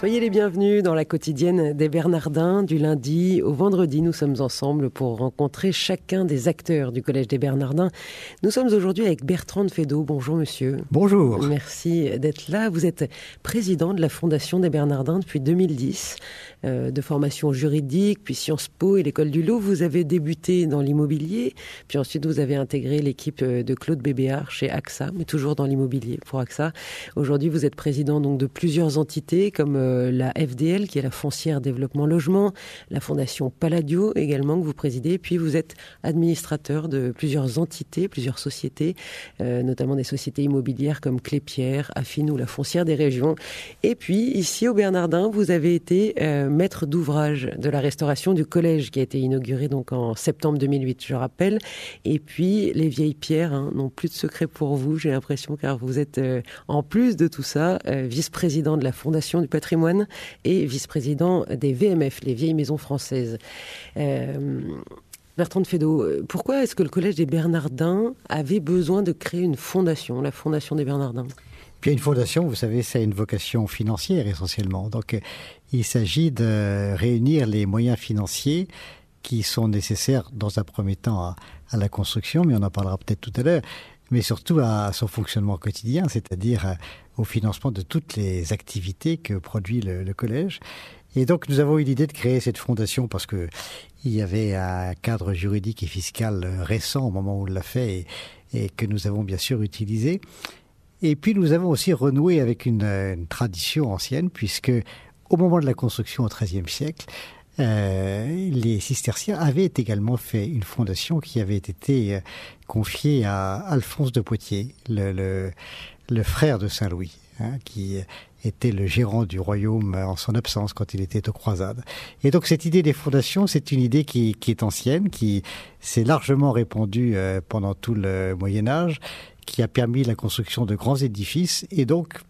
Soyez les bienvenus dans la quotidienne des Bernardins. Du lundi au vendredi, nous sommes ensemble pour rencontrer chacun des acteurs du Collège des Bernardins. Nous sommes aujourd'hui avec Bertrand de Fédot. Bonjour monsieur. Bonjour. Merci d'être là. Vous êtes président de la Fondation des Bernardins depuis 2010, euh, de formation juridique, puis Sciences Po et l'école du Loup. Vous avez débuté dans l'immobilier, puis ensuite vous avez intégré l'équipe euh, de Claude Bébéard chez AXA, mais toujours dans l'immobilier pour AXA. Aujourd'hui, vous êtes président donc de plusieurs entités comme euh, euh, la FDL, qui est la foncière développement logement, la fondation Palladio également que vous présidez, puis vous êtes administrateur de plusieurs entités, plusieurs sociétés, euh, notamment des sociétés immobilières comme Clépierre, Affine ou la foncière des régions. Et puis ici au Bernardin, vous avez été euh, maître d'ouvrage de la restauration du collège qui a été inauguré donc en septembre 2008, je rappelle. Et puis les vieilles pierres hein, n'ont plus de secret pour vous, j'ai l'impression, car vous êtes en plus de tout ça vice-président de la Fondation du patrimoine et vice-président des VMF, les vieilles maisons françaises. Euh, Bertrand de Fédot, pourquoi est-ce que le Collège des Bernardins avait besoin de créer une fondation, la Fondation des Bernardins? Puis une fondation, vous savez, c'est une vocation financière essentiellement. Donc euh, il s'agit de réunir les moyens financiers qui sont nécessaires dans un premier temps à la construction, mais on en parlera peut-être tout à l'heure, mais surtout à son fonctionnement quotidien, c'est-à-dire euh, au financement de toutes les activités que produit le, collège. Et donc nous avons eu l'idée de créer cette fondation parce que il y avait un cadre juridique et fiscal récent au moment où on l'a fait et, que nous avons bien sûr utilisé. Et puis nous avons aussi renoué avec une, une tradition ancienne puisque au moment de la construction au XIIIe siècle, euh, les cisterciens avaient également fait une fondation qui avait été euh, confiée à Alphonse de Poitiers, le, frère de Saint Louis, hein, qui était le gérant du royaume en son absence quand il était aux croisades. Et donc cette idée des fondations, c'est une idée qui, qui, est ancienne, qui s'est largement répandue euh, pendant tout le Moyen Âge, qui a permis la construction de grands édifices, et donc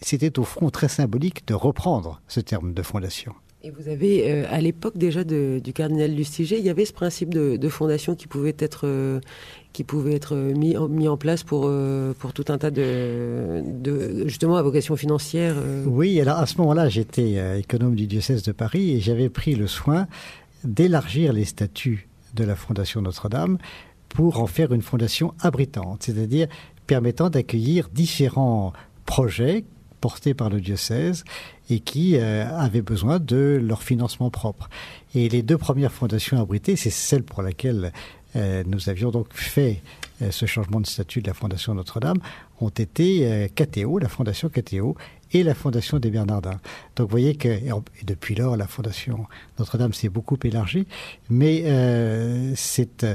c'était au fond très symbolique de reprendre ce terme de fondation. Et vous avez, euh, à l'époque déjà de, du cardinal Lustiger, il y avait ce principe de, fondation qui pouvait être, euh, qui pouvait être mis, mis en place pour, euh, pour tout un tas de, de, justement, à vocation financière. Oui, alors à ce moment-là, j'étais économe du diocèse de Paris et j'avais pris le soin d'élargir les statuts de la Fondation Notre-Dame pour en faire une fondation abritante, c'est-à-dire permettant d'accueillir différents projets portés par le diocèse et qui euh, avaient besoin de leur financement propre. Et les deux premières fondations abritées, c'est celle pour laquelle euh, nous avions donc fait euh, ce changement de statut de la Fondation Notre-Dame, ont été KTO, la Fondation KTO, et la Fondation des Bernardins. Donc vous voyez que depuis lors, la Fondation Notre-Dame s'est beaucoup élargie, mais c'est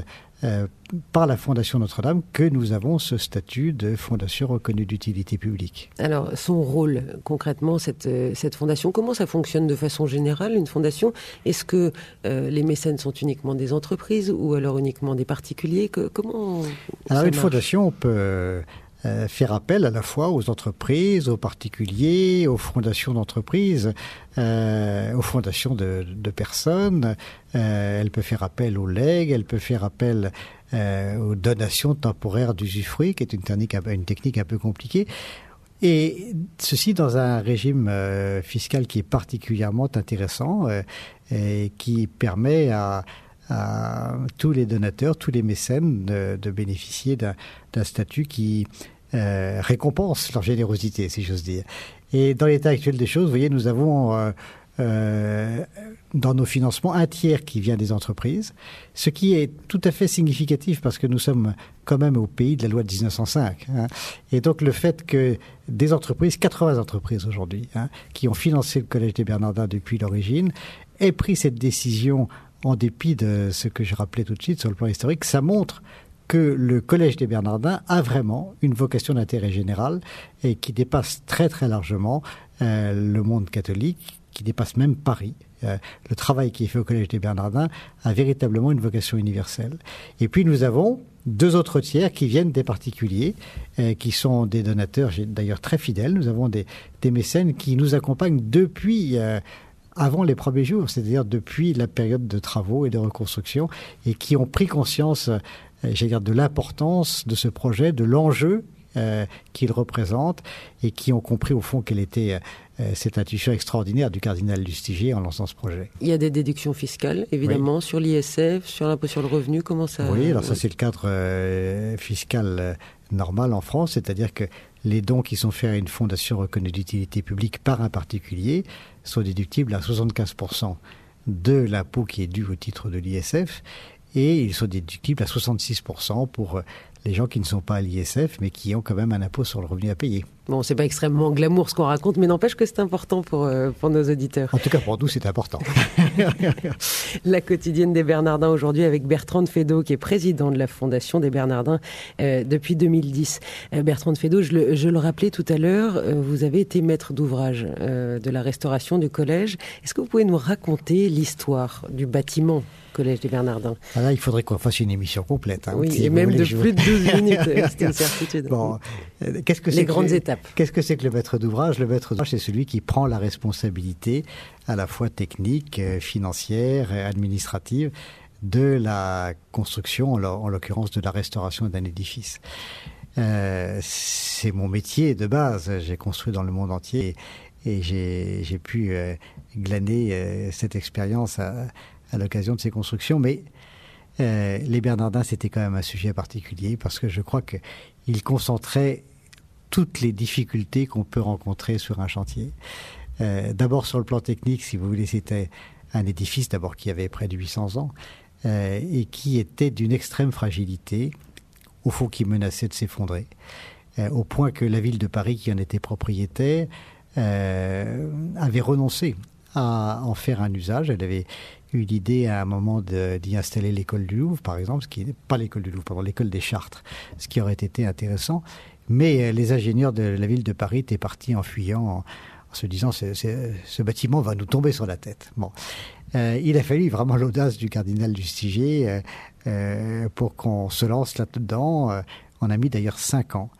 euh, par la Fondation Notre-Dame que nous avons ce statut de fondation reconnue d'utilité publique. Alors, son rôle concrètement, cette, euh, cette fondation, comment ça fonctionne de façon générale, une fondation? Est-ce que euh, les mécènes sont uniquement des entreprises ou alors uniquement des particuliers? Que, Comment Alors, une fondation, peut euh, faire appel à la fois aux entreprises, aux particuliers, aux fondations d'entreprises, euh, aux fondations de, personnes. Euh, elle peut faire appel aux legs, elle peut faire appel aux donations temporaires d'usufruit, qui est une technique, une technique un peu compliquée. Et ceci dans un régime fiscal qui est particulièrement intéressant et qui permet à, tous les donateurs, tous les mécènes de bénéficier d'un statut qui euh, récompense leur générosité, si j'ose dire. Et dans l'état actuel des choses, vous voyez, nous avons euh, euh, dans nos financements un tiers qui vient des entreprises, ce qui est tout à fait significatif parce que nous sommes quand même au pays de la loi de 1905. Hein. Et donc le fait que des entreprises, 80 entreprises aujourd'hui, hein, qui ont financé le Collège des Bernardins depuis l'origine, aient pris cette décision en dépit de ce que je rappelais tout de suite sur le plan historique, ça montre que le Collège des Bernardins a vraiment une vocation d'intérêt général et qui dépasse très très largement euh, le monde catholique, qui dépasse même Paris. Euh, le travail qui est fait au Collège des Bernardins a véritablement une vocation universelle. Et puis nous avons deux autres tiers qui viennent des particuliers, euh, qui sont des donateurs d'ailleurs très fidèles. Nous avons des, mécènes qui nous accompagnent depuis avant les premiers jours, c'est-à-dire depuis la période de travaux et de reconstruction, et qui ont pris conscience, j'allais de l'importance de ce projet, de l'enjeu euh, qu'il représente, et qui ont compris au fond quelle était euh, cette intuition extraordinaire du cardinal Lustiger en lançant ce projet. Il y a des déductions fiscales, évidemment, sur l'ISF, sur l'impôt sur le revenu, comment ça Oui, alors ça c'est le cadre fiscal normal en France, c'est-à-dire que les dons qui sont faits à une fondation reconnue d'utilité publique par un particulier sont déductibles à 75% de l'impôt qui est dû au titre de l'ISF et ils sont déductibles à 66% pour les gens qui ne sont pas à l'ISF, mais qui ont quand même un impôt sur le revenu à payer. Bon, c'est pas extrêmement glamour ce qu'on raconte, mais n'empêche que c'est important pour, euh, pour nos auditeurs. En tout cas, pour nous, c'est important. la quotidienne des Bernardins aujourd'hui avec Bertrand de Fédot, qui est président de la Fondation des Bernardins euh, depuis 2010. Euh, Bertrand de Fédot, je le, je le, rappelais tout à l'heure, vous avez été maître d'ouvrage de la restauration du collège. Est-ce que vous pouvez nous raconter l'histoire du bâtiment Collège des Bernardins? Ah là, il faudrait qu'on fasse une émission complète. Hein, oui, et même de plus de 12 minutes, c'est une certitude. Bon, qu'est-ce que Les grandes étapes. Qu'est-ce que c'est que le maître d'ouvrage? Le maître d'ouvrage, c'est celui qui prend la responsabilité à la fois technique, euh, financière, administrative de la construction, en l'occurrence de la restauration d'un édifice. Euh, c'est mon métier de base. J'ai construit dans le monde entier et, j'ai pu euh, glaner euh, cette expérience à, l'occasion de ces constructions. Mais euh, les Bernardins, c'était quand même un sujet particulier parce que je crois qu'ils concentraient toutes les difficultés qu'on peut rencontrer sur un chantier. Euh, d'abord sur le plan technique, si vous voulez, c'était un édifice d'abord qui avait près de 800 ans euh, et qui était d'une extrême fragilité, au fond qui menaçait de s'effondrer, au point que la ville de Paris, qui en était propriétaire, avait renoncé à en faire un usage. Elle avait eu l'idée à un moment d'y installer l'école du Louvre, par exemple, ce qui n'est pas l'école du Louvre, pardon, l'école des Chartres, ce qui aurait été intéressant. Mais euh, les ingénieurs de la ville de Paris étaient partis en fuyant, en, se disant ce bâtiment va nous tomber sur la tête. Bon, euh, il a fallu vraiment l'audace du cardinal Lustiger euh, euh, pour qu'on se lance là-dedans. On a mis d'ailleurs cinq ans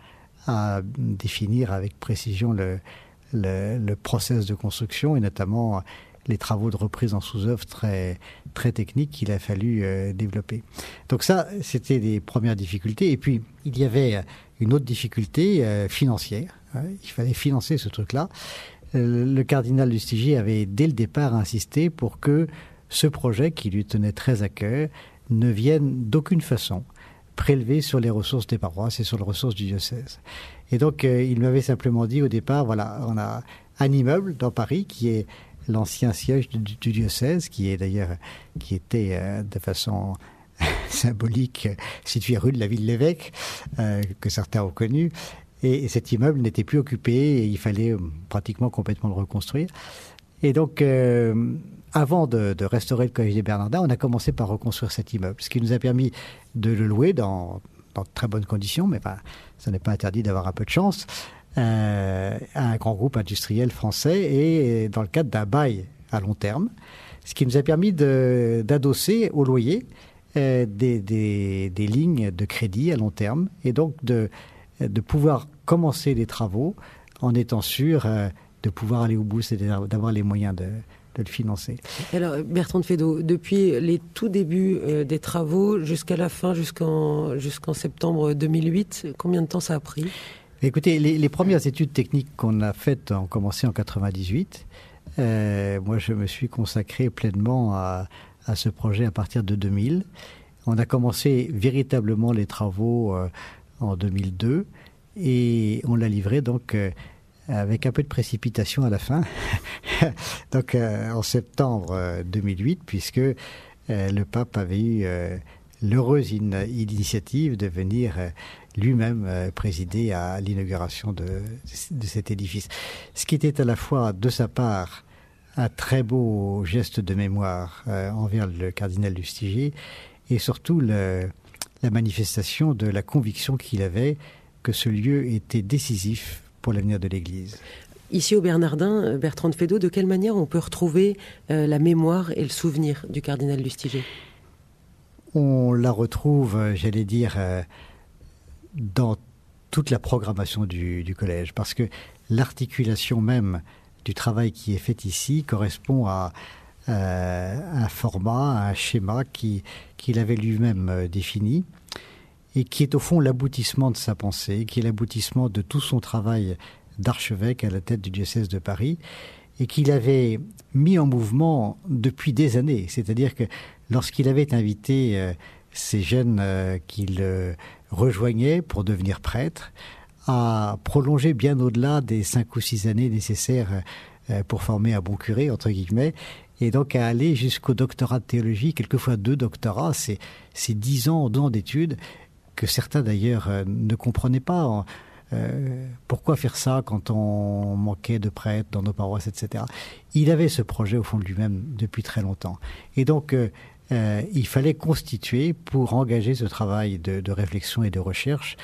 à définir avec précision le, le, le process de construction et notamment les travaux de reprise en sous-œuvre très, très techniques qu'il a fallu euh, développer. Donc ça, c'était les premières difficultés. Et puis, il y avait une autre difficulté euh, financière. Il fallait financer ce truc-là. Euh, le cardinal Lustiger avait dès le départ insisté pour que ce projet, qui lui tenait très à cœur, ne vienne d'aucune façon prélever sur les ressources des paroisses et sur les ressources du diocèse. Et donc, euh, il m'avait simplement dit au départ, voilà, on a un immeuble dans Paris qui est l'ancien siège du, diocèse, qui est d'ailleurs, qui était euh, de façon symbolique situé rue de la Ville-l'Évêque, euh, que certains ont connu. Et, et cet immeuble n'était plus occupé et il fallait euh, pratiquement complètement le reconstruire. Et donc, euh, avant de, restaurer le Collège des Bernardins, on a commencé par reconstruire cet immeuble, ce qui nous a permis de le louer dans, dans de très bonnes conditions, mais ça n'est pas interdit d'avoir un peu de chance euh, à un grand groupe industriel français et dans le cadre d'un bail à long terme, ce qui nous a permis d'adosser au loyer euh, des, lignes de crédit à long terme et donc de, pouvoir commencer les travaux en étant sûr euh, de pouvoir aller au bout, c'est-à-dire d'avoir les moyens de, le financer. Alors Bertrand de Fédot, depuis les tout débuts des travaux jusqu'à la fin, jusqu'en jusqu'en septembre 2008, combien de temps ça a pris? Écoutez, les, premières études techniques qu'on a faites ont commencé en 98. Euh, moi, je me suis consacré pleinement à, ce projet à partir de 2000. On a commencé véritablement les travaux euh, en 2002 et on l'a livré donc euh, avec un peu de précipitation à la fin, donc en septembre 2008, puisque le pape avait eu l'heureuse in initiative de venir euh, lui-même euh, présider à l'inauguration de, cet édifice. Ce qui était à la fois de sa part un très beau geste de mémoire euh, envers le cardinal Lustiger et surtout la manifestation de la conviction qu'il avait que ce lieu était décisif pour l'avenir de l'Église. Ici au Bernardin, Bertrand de de quelle manière on peut retrouver la mémoire et le souvenir du cardinal Lustiger On la retrouve, j'allais dire, euh, dans toute la programmation du, collège, parce que l'articulation même du travail qui est fait ici correspond à un format, un schéma qu'il avait lui-même défini et qui est au fond l'aboutissement de sa pensée, qui est l'aboutissement de tout son travail d'archevêque à la tête du diocèse de Paris, et qu'il avait mis en mouvement depuis des années. C'est-à-dire que lorsqu'il avait invité euh, ces jeunes euh, qu'il euh, rejoignait pour devenir prêtre, à prolonger bien au-delà des cinq ou six années nécessaires pour former un bon curé, entre guillemets, et donc à aller jusqu'au doctorat de théologie, quelquefois deux doctorats, c'est dix ans, d'études, que certains d'ailleurs ne comprenaient pas. Euh, pourquoi faire ça quand on manquait de prêtres dans nos paroisses, etc. Il avait ce projet au fond de lui-même depuis très longtemps. Et donc, euh, il fallait constituer, pour engager ce travail de, de, réflexion et de recherche,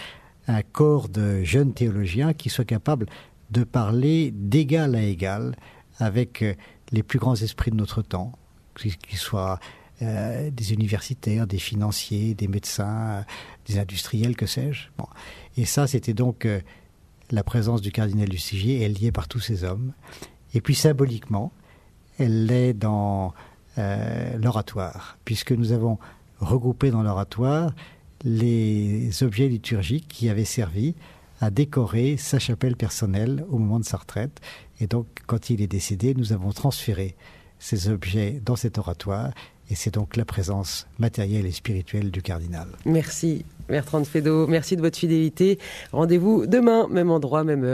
un corps de jeunes théologiens qui soient capables de parler d'égal à égal avec les plus grands esprits de notre temps, qu'ils soient euh, des universitaires, des financiers, des médecins, des industriels, que sais-je. Et ça, c'était donc euh, la présence du cardinal y est par tous ces hommes. Et puis symboliquement, elle l'est dans euh, l'oratoire, puisque nous avons regroupé dans l'oratoire les objets liturgiques qui avaient servi à décorer sa chapelle personnelle au moment de sa retraite. Et donc, quand il est décédé, nous avons transféré ces objets dans cet oratoire et c'est donc la présence matérielle et spirituelle du cardinal. Merci Bertrand Fédot, merci de votre fidélité. Rendez-vous demain, même endroit, même heure.